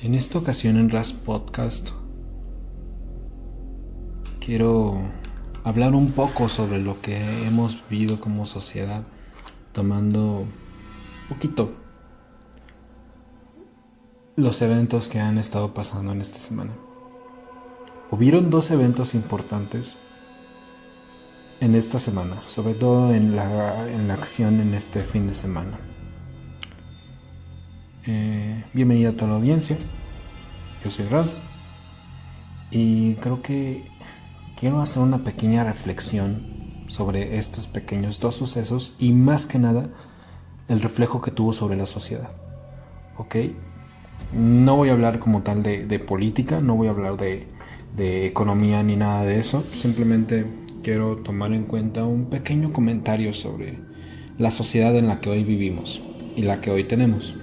En esta ocasión en RAS Podcast quiero hablar un poco sobre lo que hemos vivido como sociedad, tomando un poquito los eventos que han estado pasando en esta semana. Hubieron dos eventos importantes en esta semana, sobre todo en la, en la acción en este fin de semana. Eh, bienvenida a toda la audiencia. Yo soy Raz. Y creo que quiero hacer una pequeña reflexión sobre estos pequeños dos sucesos y más que nada el reflejo que tuvo sobre la sociedad. ¿Ok? No voy a hablar como tal de, política, no voy a hablar de, de economía ni nada de eso. Simplemente quiero tomar en cuenta un pequeño comentario sobre la sociedad en la que hoy vivimos y la que hoy tenemos.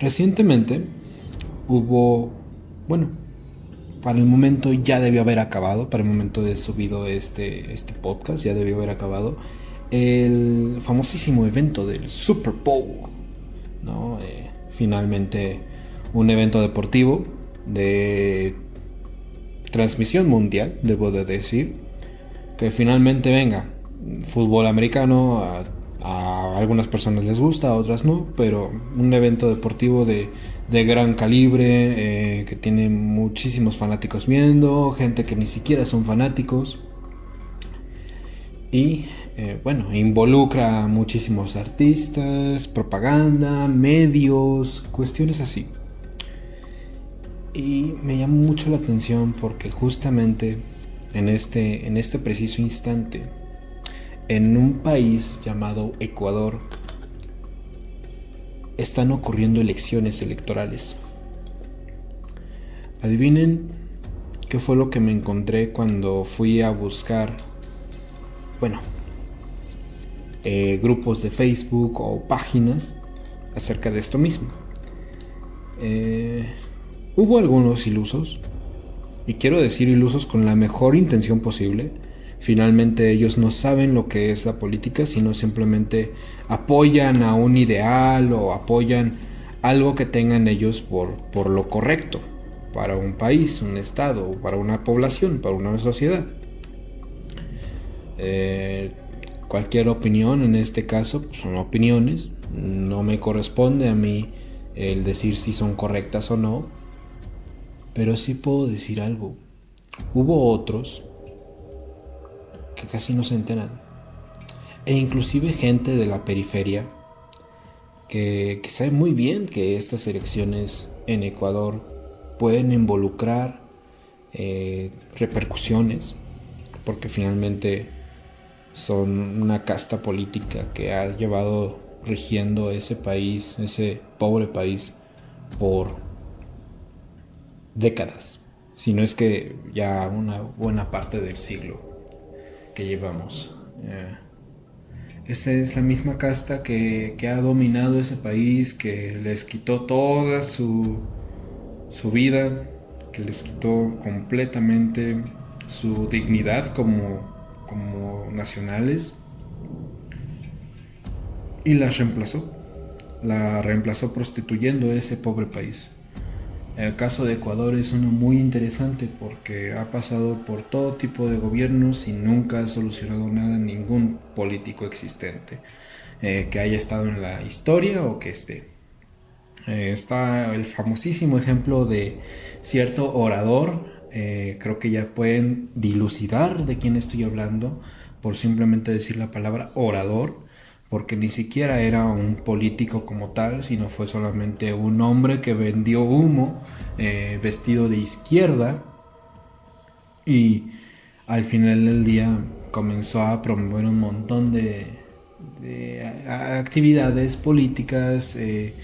Recientemente hubo, bueno, para el momento ya debió haber acabado, para el momento de subido este, este podcast ya debió haber acabado, el famosísimo evento del Super Bowl, ¿no? Eh, finalmente un evento deportivo de transmisión mundial, debo de decir, que finalmente venga fútbol americano a a algunas personas les gusta, a otras no, pero un evento deportivo de, gran calibre, eh, que tiene muchísimos fanáticos viendo, gente que ni siquiera son fanáticos. Y eh, bueno, involucra a muchísimos artistas, propaganda, medios, cuestiones así. Y me llama mucho la atención porque justamente en este, en este preciso instante, en un país llamado Ecuador están ocurriendo elecciones electorales. Adivinen qué fue lo que me encontré cuando fui a buscar, bueno, eh, grupos de Facebook o páginas acerca de esto mismo. Eh, hubo algunos ilusos, y quiero decir ilusos con la mejor intención posible, Finalmente ellos no saben lo que es la política, sino simplemente apoyan a un ideal o apoyan algo que tengan ellos por, por lo correcto para un país, un estado, para una población, para una sociedad. Eh, cualquier opinión en este caso pues, son opiniones, no me corresponde a mí el decir si son correctas o no, pero sí puedo decir algo. Hubo otros casi no se enteran. E inclusive gente de la periferia que, sabe muy bien que estas elecciones en Ecuador pueden involucrar eh, repercusiones, porque finalmente son una casta política que ha llevado rigiendo ese país, ese pobre país, por décadas, si no es que ya una buena parte del siglo llevamos. Eh, esa es la misma casta que, ha dominado ese país, que les quitó toda su, su vida, que les quitó completamente su dignidad como, como nacionales y la reemplazó. La reemplazó prostituyendo ese pobre país. El caso de Ecuador es uno muy interesante porque ha pasado por todo tipo de gobiernos y nunca ha solucionado nada ningún político existente eh, que haya estado en la historia o que esté. Eh, está el famosísimo ejemplo de cierto orador, eh, creo que ya pueden dilucidar de quién estoy hablando por simplemente decir la palabra orador porque ni siquiera era un político como tal, sino fue solamente un hombre que vendió humo eh, vestido de izquierda y al final del día comenzó a promover un montón de, actividades políticas, eh,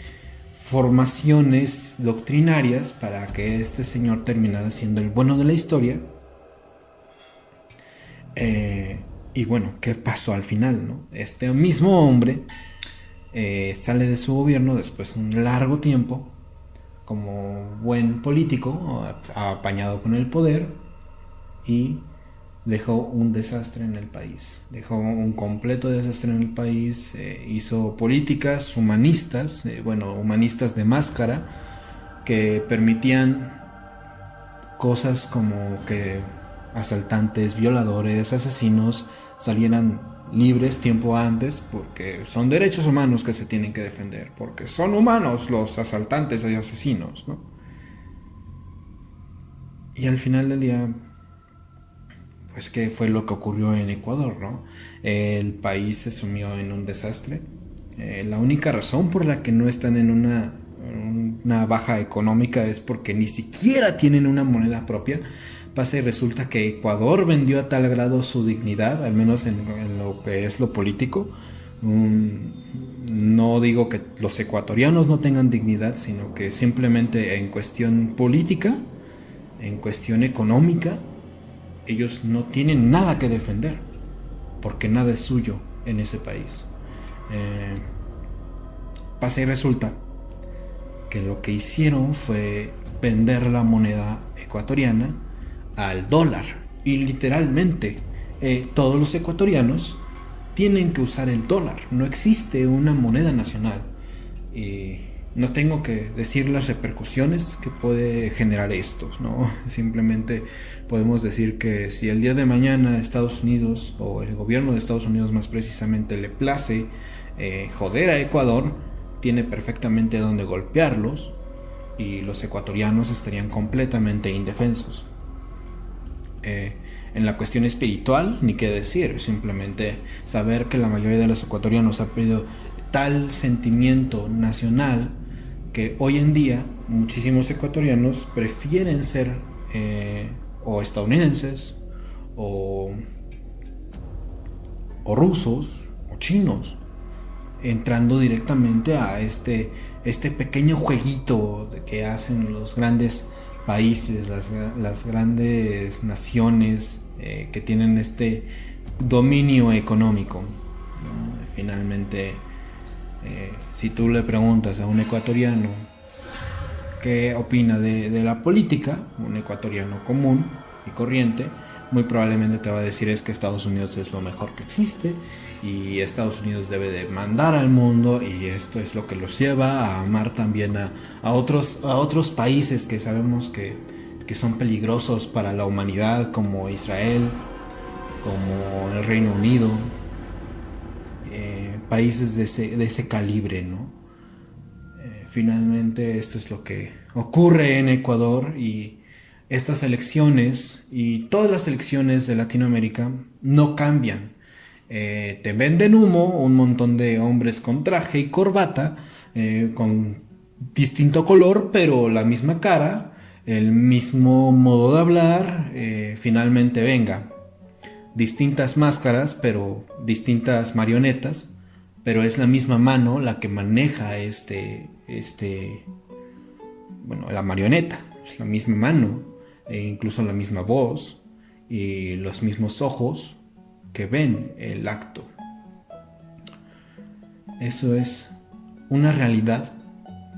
formaciones doctrinarias para que este señor terminara siendo el bueno de la historia. Eh, y bueno, ¿qué pasó al final? No? Este mismo hombre eh, sale de su gobierno después de un largo tiempo como buen político, apañado con el poder, y dejó un desastre en el país, dejó un completo desastre en el país, eh, hizo políticas humanistas, eh, bueno, humanistas de máscara, que permitían cosas como que asaltantes, violadores, asesinos salieran libres tiempo antes porque son derechos humanos que se tienen que defender, porque son humanos los asaltantes y asesinos, ¿no? Y al final del día pues qué fue lo que ocurrió en Ecuador, ¿no? El país se sumió en un desastre. Eh, la única razón por la que no están en una, una baja económica es porque ni siquiera tienen una moneda propia. Pasa y resulta que Ecuador vendió a tal grado su dignidad, al menos en, lo que es lo político. no digo que los ecuatorianos no tengan dignidad, sino que simplemente en cuestión política, en cuestión económica, ellos no tienen nada que defender, porque nada es suyo en ese país. Eh, pasa y resulta que lo que hicieron fue vender la moneda ecuatoriana al dólar. Y literalmente eh, todos los ecuatorianos tienen que usar el dólar. No existe una moneda nacional. Y no tengo que decir las repercusiones que puede generar esto, ¿no? Simplemente podemos decir que si el día de mañana Estados Unidos o el gobierno de Estados Unidos más precisamente le place eh, joder a Ecuador, tiene perfectamente donde golpearlos y los ecuatorianos estarían completamente indefensos. Eh, en la cuestión espiritual, ni qué decir, simplemente saber que la mayoría de los ecuatorianos ha perdido tal sentimiento nacional que hoy en día muchísimos ecuatorianos prefieren ser eh, o estadounidenses o, o rusos o chinos entrando directamente a este, este pequeño jueguito que hacen los grandes países, las, grandes naciones eh, que tienen este dominio económico. Finalmente, eh, si tú le preguntas a un ecuatoriano qué opina de, la política, un ecuatoriano común y corriente, muy probablemente te va a decir es que Estados Unidos es lo mejor que existe y Estados Unidos debe de mandar al mundo y esto es lo que los lleva a amar también a, otros, a otros países que sabemos que, que, son peligrosos para la humanidad como Israel, como el Reino Unido, eh, países de ese, de ese, calibre, ¿no? Eh, finalmente esto es lo que ocurre en Ecuador y estas elecciones y todas las elecciones de Latinoamérica no cambian. Eh, te venden humo un montón de hombres con traje y corbata, con distinto color, pero la misma cara, el mismo modo de hablar, finalmente venga, distintas máscaras, pero distintas marionetas, pero es la misma mano la que maneja este, este, bueno, la marioneta, es la misma mano, e incluso la misma voz y los mismos ojos que ven el acto. Eso es una realidad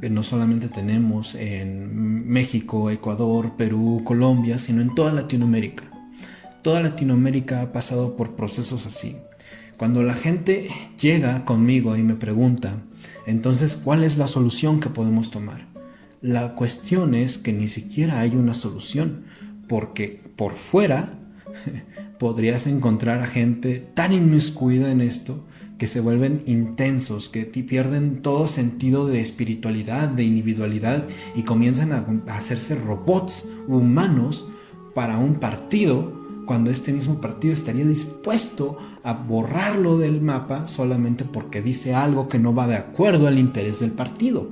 que no solamente tenemos en México, Ecuador, Perú, Colombia, sino en toda Latinoamérica. Toda Latinoamérica ha pasado por procesos así. Cuando la gente llega conmigo y me pregunta, entonces, ¿cuál es la solución que podemos tomar? La cuestión es que ni siquiera hay una solución, porque por fuera podrías encontrar a gente tan inmiscuida en esto que se vuelven intensos, que pierden todo sentido de espiritualidad, de individualidad y comienzan a hacerse robots humanos para un partido cuando este mismo partido estaría dispuesto a borrarlo del mapa solamente porque dice algo que no va de acuerdo al interés del partido.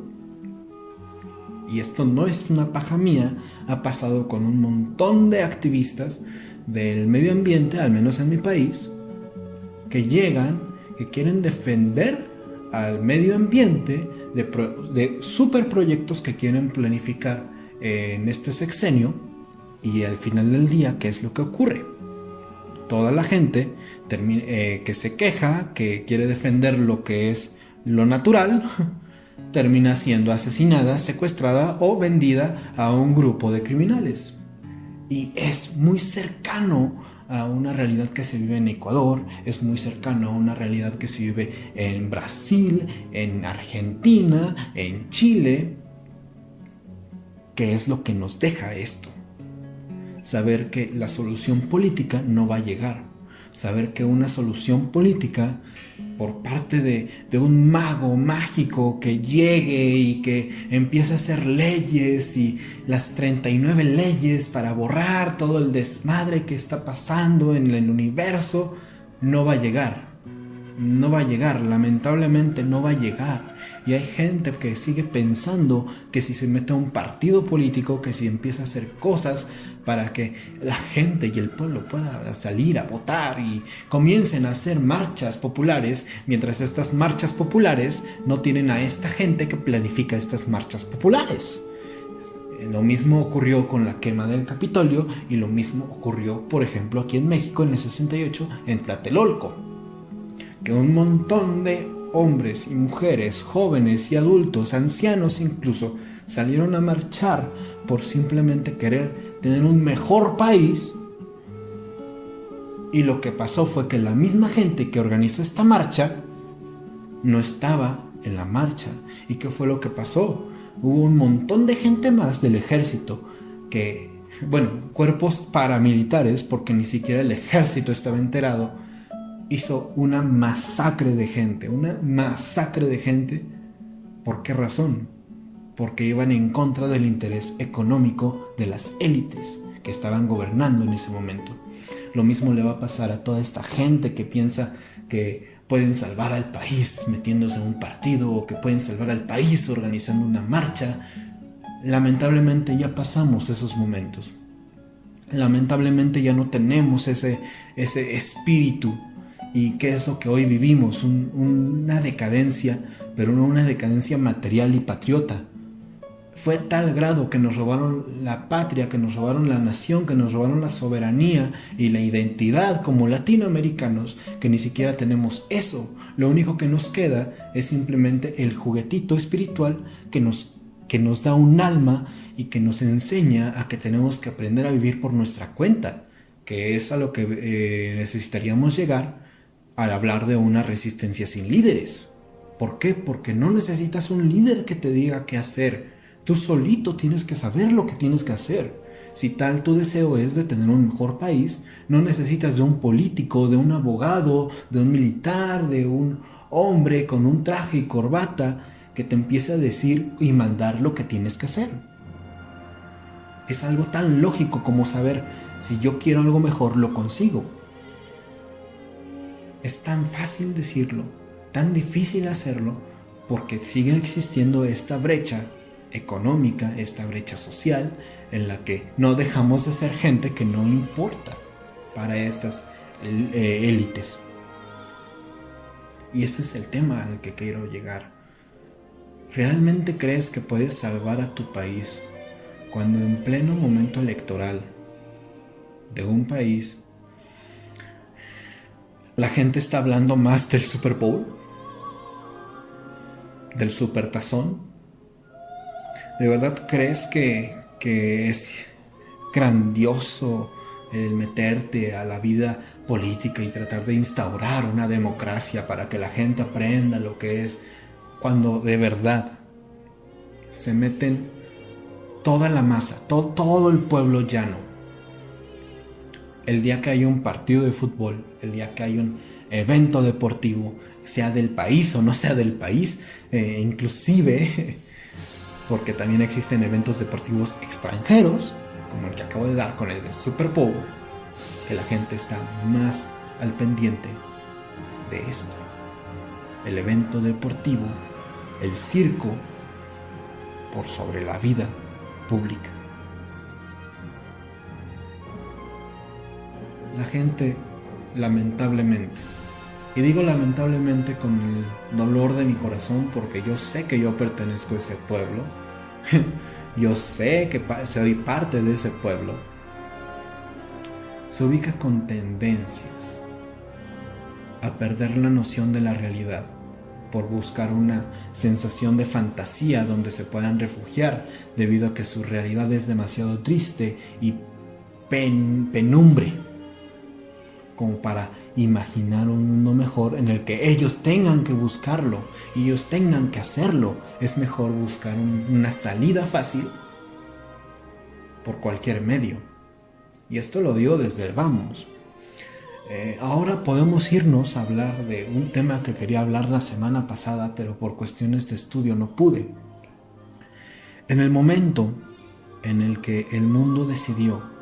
Y esto no es una paja mía, ha pasado con un montón de activistas del medio ambiente, al menos en mi país, que llegan, que quieren defender al medio ambiente de, de superproyectos que quieren planificar en este sexenio y al final del día, ¿qué es lo que ocurre? Toda la gente eh, que se queja, que quiere defender lo que es lo natural, termina siendo asesinada, secuestrada o vendida a un grupo de criminales. Y es muy cercano a una realidad que se vive en Ecuador, es muy cercano a una realidad que se vive en Brasil, en Argentina, en Chile. ¿Qué es lo que nos deja esto? Saber que la solución política no va a llegar. Saber que una solución política por parte de, un mago mágico que llegue y que empiece a hacer leyes y las 39 leyes para borrar todo el desmadre que está pasando en el universo, no va a llegar. No va a llegar, lamentablemente no va a llegar. Y hay gente que sigue pensando que si se mete a un partido político, que si empieza a hacer cosas para que la gente y el pueblo pueda salir a votar y comiencen a hacer marchas populares, mientras estas marchas populares no tienen a esta gente que planifica estas marchas populares. Lo mismo ocurrió con la quema del Capitolio y lo mismo ocurrió, por ejemplo, aquí en México en el 68 en Tlatelolco, que un montón de hombres y mujeres, jóvenes y adultos, ancianos incluso, salieron a marchar por simplemente querer tener un mejor país. Y lo que pasó fue que la misma gente que organizó esta marcha no estaba en la marcha. ¿Y qué fue lo que pasó? Hubo un montón de gente más del ejército que, bueno, cuerpos paramilitares, porque ni siquiera el ejército estaba enterado, hizo una masacre de gente, una masacre de gente. ¿Por qué razón? Porque iban en contra del interés económico de las élites que estaban gobernando en ese momento. Lo mismo le va a pasar a toda esta gente que piensa que pueden salvar al país metiéndose en un partido o que pueden salvar al país organizando una marcha. Lamentablemente ya pasamos esos momentos. Lamentablemente ya no tenemos ese, ese espíritu ¿Y qué es lo que hoy vivimos? una decadencia, pero no una decadencia material y patriota. Fue tal grado que nos robaron la patria, que nos robaron la nación, que nos robaron la soberanía y la identidad como latinoamericanos, que ni siquiera tenemos eso. Lo único que nos queda es simplemente el juguetito espiritual que nos, que nos da un alma y que nos enseña a que tenemos que aprender a vivir por nuestra cuenta, que es a lo que eh, necesitaríamos llegar al hablar de una resistencia sin líderes. ¿Por qué? Porque no necesitas un líder que te diga qué hacer. Tú solito tienes que saber lo que tienes que hacer. Si tal tu deseo es de tener un mejor país, no necesitas de un político, de un abogado, de un militar, de un hombre con un traje y corbata que te empiece a decir y mandar lo que tienes que hacer. Es algo tan lógico como saber si yo quiero algo mejor, lo consigo. Es tan fácil decirlo, tan difícil hacerlo, porque sigue existiendo esta brecha económica, esta brecha social, en la que no dejamos de ser gente que no importa para estas eh, élites. Y ese es el tema al que quiero llegar. ¿Realmente crees que puedes salvar a tu país cuando en pleno momento electoral de un país la gente está hablando más del Super Bowl, del Super Tazón. ¿De verdad crees que, que es grandioso el meterte a la vida política y tratar de instaurar una democracia para que la gente aprenda lo que es cuando de verdad se meten toda la masa, todo, todo el pueblo llano el día que hay un partido de fútbol, el día que hay un evento deportivo, sea del país o no sea del país, eh, inclusive porque también existen eventos deportivos extranjeros, como el que acabo de dar con el de Super que la gente está más al pendiente de esto. El evento deportivo, el circo, por sobre la vida pública. La gente, lamentablemente, y digo lamentablemente con el dolor de mi corazón porque yo sé que yo pertenezco a ese pueblo, yo sé que soy parte de ese pueblo, se ubica con tendencias a perder la noción de la realidad por buscar una sensación de fantasía donde se puedan refugiar debido a que su realidad es demasiado triste y penumbre como para imaginar un mundo mejor en el que ellos tengan que buscarlo, ellos tengan que hacerlo. Es mejor buscar una salida fácil por cualquier medio. Y esto lo digo desde el vamos. Eh, ahora podemos irnos a hablar de un tema que quería hablar la semana pasada, pero por cuestiones de estudio no pude. En el momento en el que el mundo decidió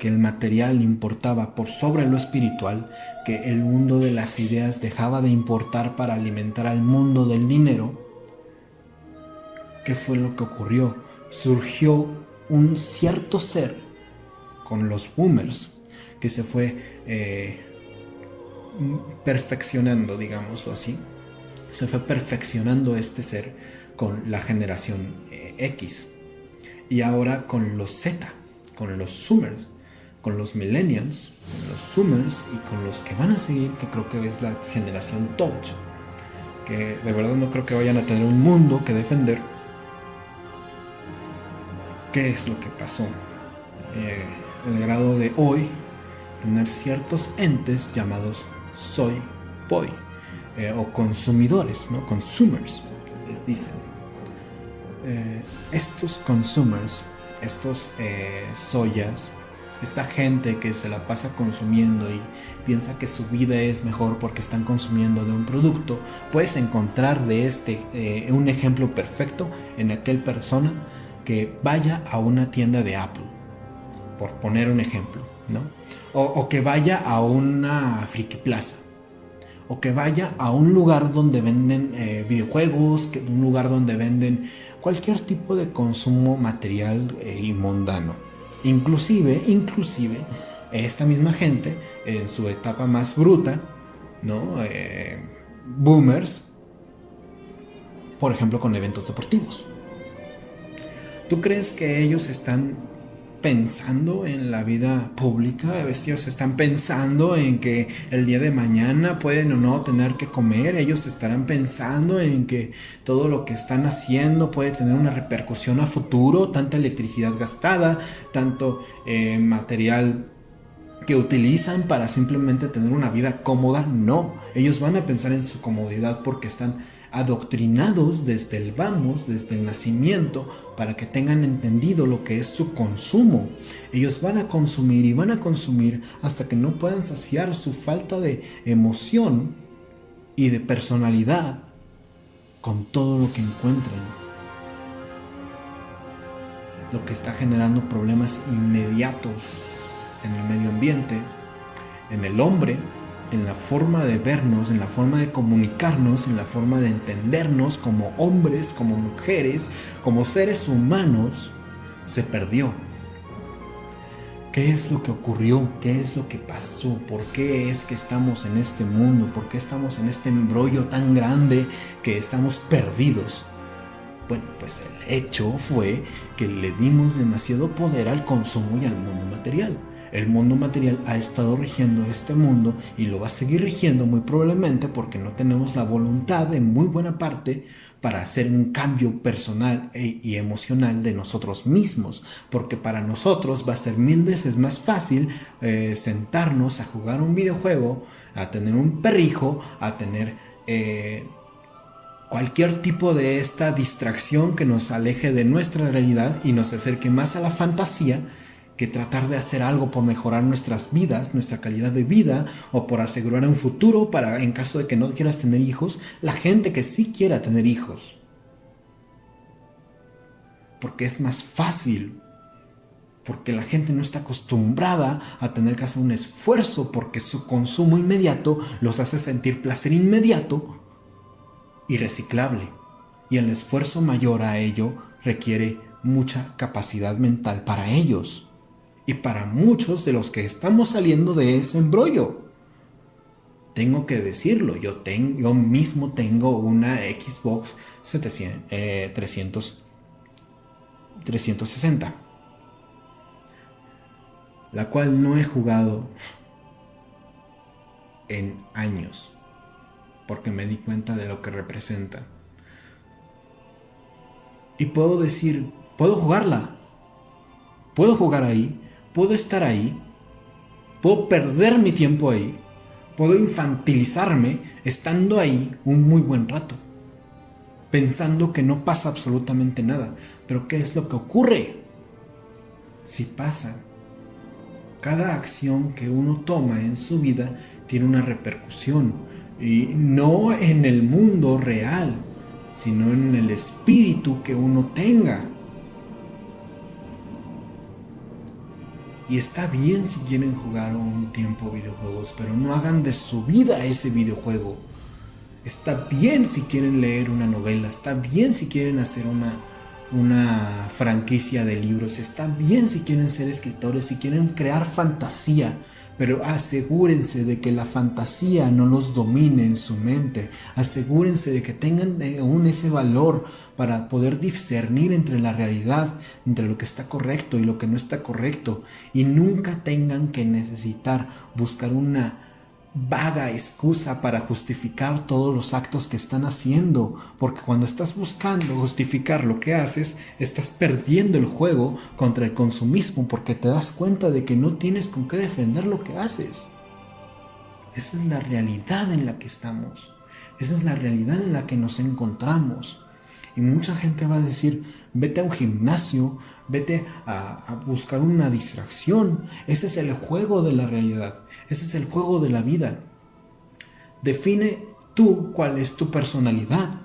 que el material importaba por sobre lo espiritual, que el mundo de las ideas dejaba de importar para alimentar al mundo del dinero, ¿qué fue lo que ocurrió? Surgió un cierto ser con los boomers que se fue eh, perfeccionando, digámoslo así. Se fue perfeccionando este ser con la generación eh, X y ahora con los Z, con los Zoomers, con los Millennials, con los Zoomers y con los que van a seguir, que creo que es la generación Touch, que de verdad no creo que vayan a tener un mundo que defender. ¿Qué es lo que pasó? Eh, el grado de hoy tener ciertos entes llamados soy boy eh, o consumidores, ¿no? Consumers, les dicen. Eh, estos consumers, estos eh, soyas, esta gente que se la pasa consumiendo y piensa que su vida es mejor porque están consumiendo de un producto, puedes encontrar de este un ejemplo perfecto en aquel persona que vaya a una tienda de Apple, por poner un ejemplo, ¿no? o, que vaya a una friki plaza, o que vaya a un lugar donde venden eh, videojuegos, un lugar donde venden cualquier tipo de consumo material eh, y mundano. Inclusive, inclusive, esta misma gente, en su etapa más bruta, ¿no? Eh, boomers, por ejemplo, con eventos deportivos. ¿Tú crees que ellos están pensando en la vida pública, ellos están pensando en que el día de mañana pueden o no tener que comer, ellos estarán pensando en que todo lo que están haciendo puede tener una repercusión a futuro, tanta electricidad gastada, tanto eh, material que utilizan para simplemente tener una vida cómoda, no, ellos van a pensar en su comodidad porque están adoctrinados desde el vamos, desde el nacimiento, para que tengan entendido lo que es su consumo. Ellos van a consumir y van a consumir hasta que no puedan saciar su falta de emoción y de personalidad con todo lo que encuentren. Lo que está generando problemas inmediatos en el medio ambiente, en el hombre, en la forma de vernos, en la forma de comunicarnos, en la forma de entendernos como hombres, como mujeres, como seres humanos, se perdió. ¿Qué es lo que ocurrió? ¿Qué es lo que pasó? ¿Por qué es que estamos en este mundo? ¿Por qué estamos en este embrollo tan grande que estamos perdidos? Bueno, pues el hecho fue que le dimos demasiado poder al consumo y al mundo material. El mundo material ha estado rigiendo este mundo y lo va a seguir rigiendo muy probablemente porque no tenemos la voluntad en muy buena parte para hacer un cambio personal e, y emocional de nosotros mismos, porque para nosotros va a ser mil veces más fácil eh, sentarnos a jugar un videojuego, a tener un perrijo, a tener eh, cualquier tipo de esta distracción que nos aleje de nuestra realidad y nos acerque más a la fantasía que tratar de hacer algo por mejorar nuestras vidas, nuestra calidad de vida o por asegurar un futuro para en caso de que no quieras tener hijos, la gente que sí quiera tener hijos. Porque es más fácil. Porque la gente no está acostumbrada a tener que hacer un esfuerzo porque su consumo inmediato los hace sentir placer inmediato y reciclable. Y el esfuerzo mayor a ello requiere mucha capacidad mental para ellos y para muchos de los que estamos saliendo de ese embrollo. Tengo que decirlo, yo, tengo, yo mismo tengo una Xbox 700, 300, 360, la cual no he jugado en años, porque me di cuenta de lo que representa. Y puedo decir, puedo jugarla, puedo jugar ahí, puedo estar ahí, Puedo perder mi tiempo ahí. Puedo infantilizarme estando ahí un muy buen rato. Pensando que no pasa absolutamente nada. Pero ¿qué es lo que ocurre? Si pasa. Cada acción que uno toma en su vida tiene una repercusión. Y no en el mundo real, sino en el espíritu que uno tenga. Y está bien si quieren jugar un tiempo videojuegos, pero no hagan de su vida ese videojuego. Está bien si quieren leer una novela, está bien si quieren hacer una, una franquicia de libros, está bien si quieren ser escritores, si quieren crear fantasía, pero asegúrense de que la fantasía no los domine en su mente, asegúrense de que tengan aún ese valor para poder discernir entre la realidad, entre lo que está correcto y lo que no está correcto, y nunca tengan que necesitar buscar una vaga excusa para justificar todos los actos que están haciendo, porque cuando estás buscando justificar lo que haces, estás perdiendo el juego contra el consumismo porque te das cuenta de que no tienes con qué defender lo que haces. Esa es la realidad en la que estamos. Esa es la realidad en la que nos encontramos. Y mucha gente va a decir, vete a un gimnasio, vete a, buscar una distracción. Ese es el juego de la realidad, ese es el juego de la vida. Define tú cuál es tu personalidad.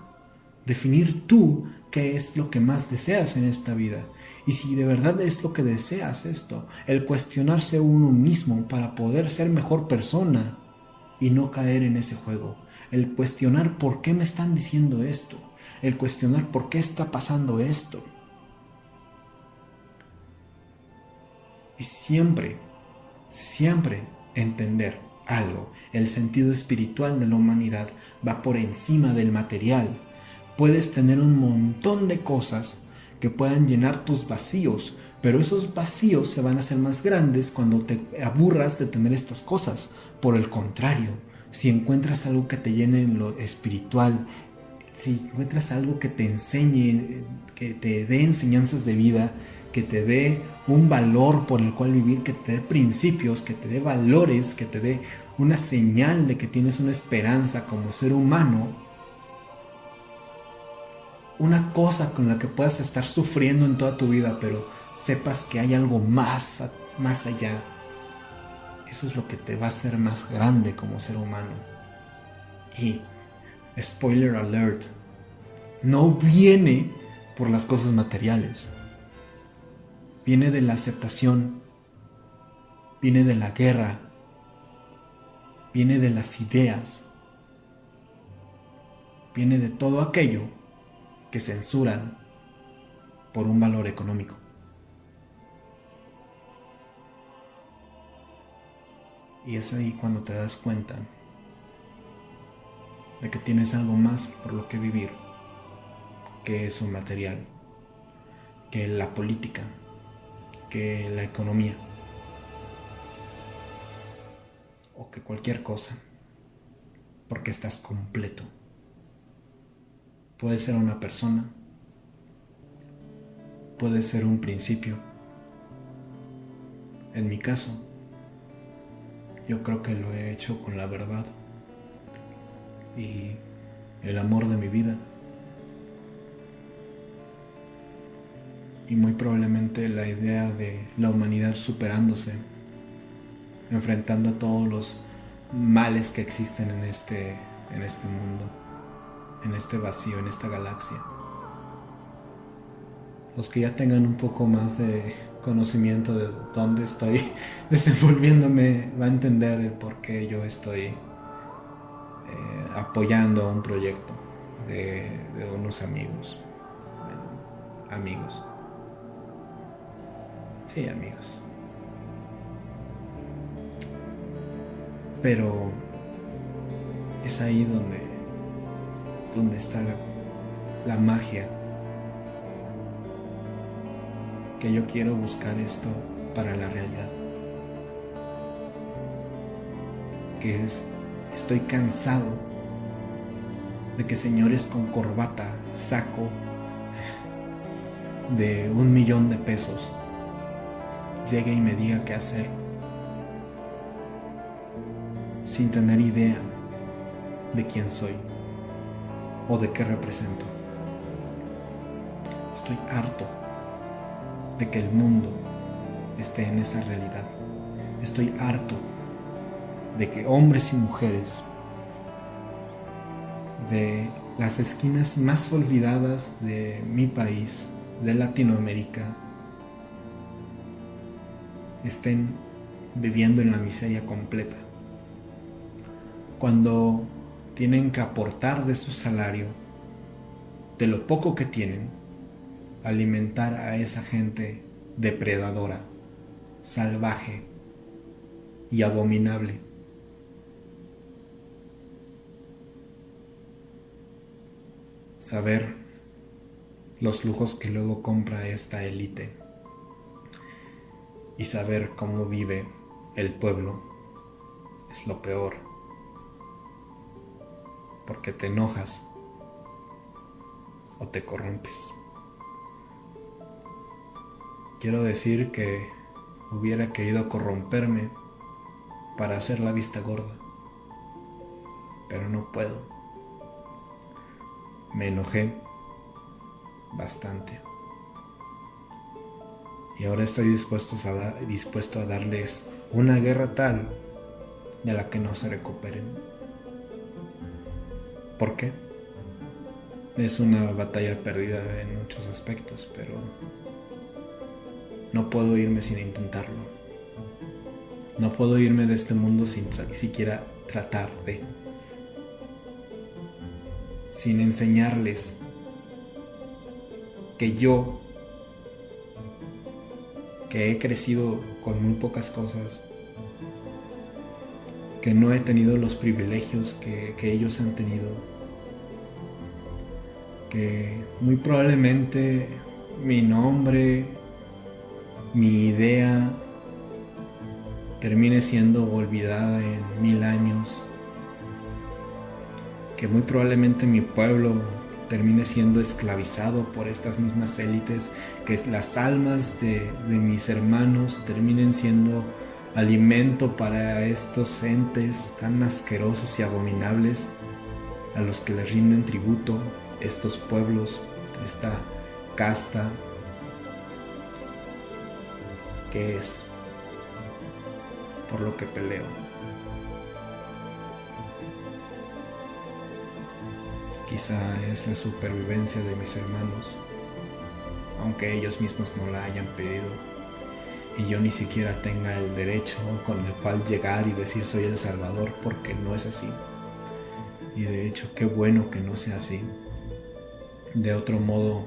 Definir tú qué es lo que más deseas en esta vida. Y si de verdad es lo que deseas esto, el cuestionarse uno mismo para poder ser mejor persona y no caer en ese juego. El cuestionar por qué me están diciendo esto el cuestionar por qué está pasando esto. Y siempre, siempre entender algo. El sentido espiritual de la humanidad va por encima del material. Puedes tener un montón de cosas que puedan llenar tus vacíos, pero esos vacíos se van a hacer más grandes cuando te aburras de tener estas cosas. Por el contrario, si encuentras algo que te llene en lo espiritual, si encuentras algo que te enseñe, que te dé enseñanzas de vida, que te dé un valor por el cual vivir, que te dé principios, que te dé valores, que te dé una señal de que tienes una esperanza como ser humano, una cosa con la que puedas estar sufriendo en toda tu vida, pero sepas que hay algo más, más allá. Eso es lo que te va a hacer más grande como ser humano. Y spoiler alert, no viene por las cosas materiales. Viene de la aceptación, viene de la guerra, viene de las ideas, viene de todo aquello que censuran por un valor económico. Y es ahí cuando te das cuenta de que tienes algo más por lo que vivir que es un material, que la política, que la economía o que cualquier cosa, porque estás completo. Puede ser una persona, puede ser un principio. En mi caso, yo creo que lo he hecho con la verdad y el amor de mi vida. Y muy probablemente la idea de la humanidad superándose, enfrentando a todos los males que existen en este, en este mundo, en este vacío, en esta galaxia. Los que ya tengan un poco más de conocimiento de dónde estoy desenvolviéndome va a entender el por qué yo estoy apoyando un proyecto de, unos amigos. amigos. Sí, amigos. Pero es ahí donde, donde está la, la magia. Que yo quiero buscar esto para la realidad. Que es Estoy cansado de que señores con corbata, saco de un millón de pesos llegue y me diga qué hacer. sin tener idea de quién soy o de qué represento. Estoy harto de que el mundo esté en esa realidad. Estoy harto de que hombres y mujeres de las esquinas más olvidadas de mi país, de Latinoamérica, estén viviendo en la miseria completa. Cuando tienen que aportar de su salario, de lo poco que tienen, alimentar a esa gente depredadora, salvaje y abominable. Saber los lujos que luego compra esta élite y saber cómo vive el pueblo es lo peor. Porque te enojas o te corrompes. Quiero decir que hubiera querido corromperme para hacer la vista gorda, pero no puedo. Me enojé bastante. Y ahora estoy dispuesto a, darles una guerra tal de la que no se recuperen. ¿Por qué? Es una batalla perdida en muchos aspectos, pero no puedo irme sin intentarlo. No puedo irme de este mundo sin siquiera tratar de. Sin enseñarles que yo que he crecido con muy pocas cosas, que no he tenido los privilegios que, que ellos han tenido, que muy probablemente mi nombre, mi idea termine siendo olvidada en mil años, que muy probablemente mi pueblo termine siendo esclavizado por estas mismas élites, que las almas de, mis hermanos terminen siendo alimento para estos entes tan asquerosos y abominables a los que les rinden tributo estos pueblos, esta casta, que es por lo que peleo. Quizá es la supervivencia de mis hermanos, aunque ellos mismos no la hayan pedido y yo ni siquiera tenga el derecho con el cual llegar y decir soy el Salvador porque no es así. Y de hecho, qué bueno que no sea así. De otro modo,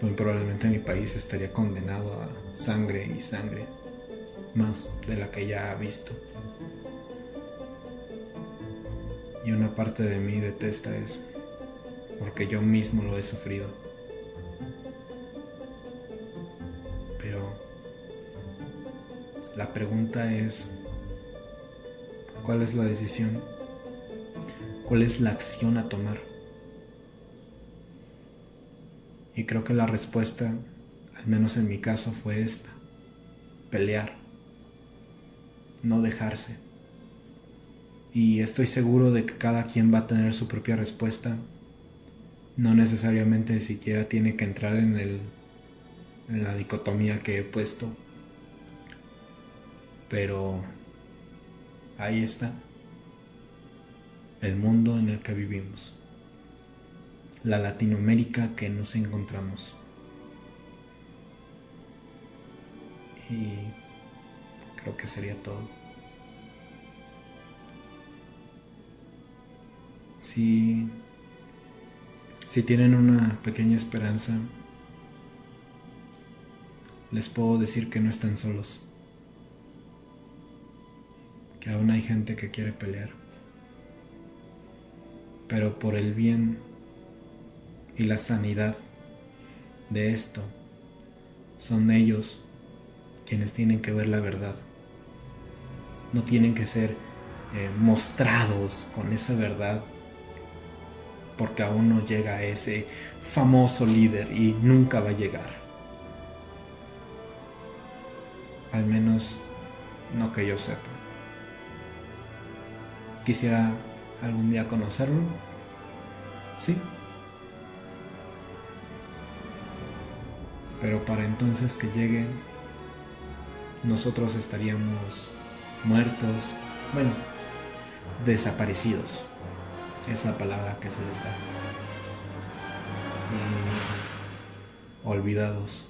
muy probablemente mi país estaría condenado a sangre y sangre, más de la que ya ha visto y una parte de mí detesta eso, porque yo mismo lo he sufrido. Pero la pregunta es, ¿cuál es la decisión? ¿Cuál es la acción a tomar? Y creo que la respuesta, al menos en mi caso, fue esta, pelear, no dejarse y estoy seguro de que cada quien va a tener su propia respuesta. No necesariamente siquiera tiene que entrar en, el, en la dicotomía que he puesto. Pero ahí está el mundo en el que vivimos. La Latinoamérica que nos encontramos. Y creo que sería todo. Si, si tienen una pequeña esperanza, les puedo decir que no están solos, que aún hay gente que quiere pelear, pero por el bien y la sanidad de esto, son ellos quienes tienen que ver la verdad. No tienen que ser eh, mostrados con esa verdad porque aún no llega ese famoso líder y nunca va a llegar. Al menos no que yo sepa. quisiera algún día conocerlo. Sí. Pero para entonces que llegue, nosotros estaríamos muertos, bueno, desaparecidos. Es la palabra que se les da. Y olvidados.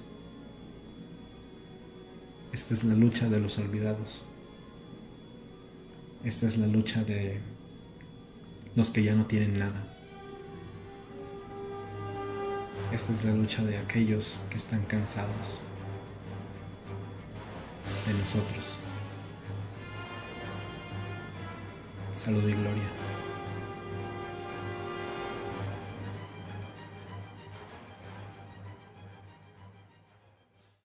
Esta es la lucha de los olvidados. Esta es la lucha de los que ya no tienen nada. Esta es la lucha de aquellos que están cansados de nosotros. Salud y gloria.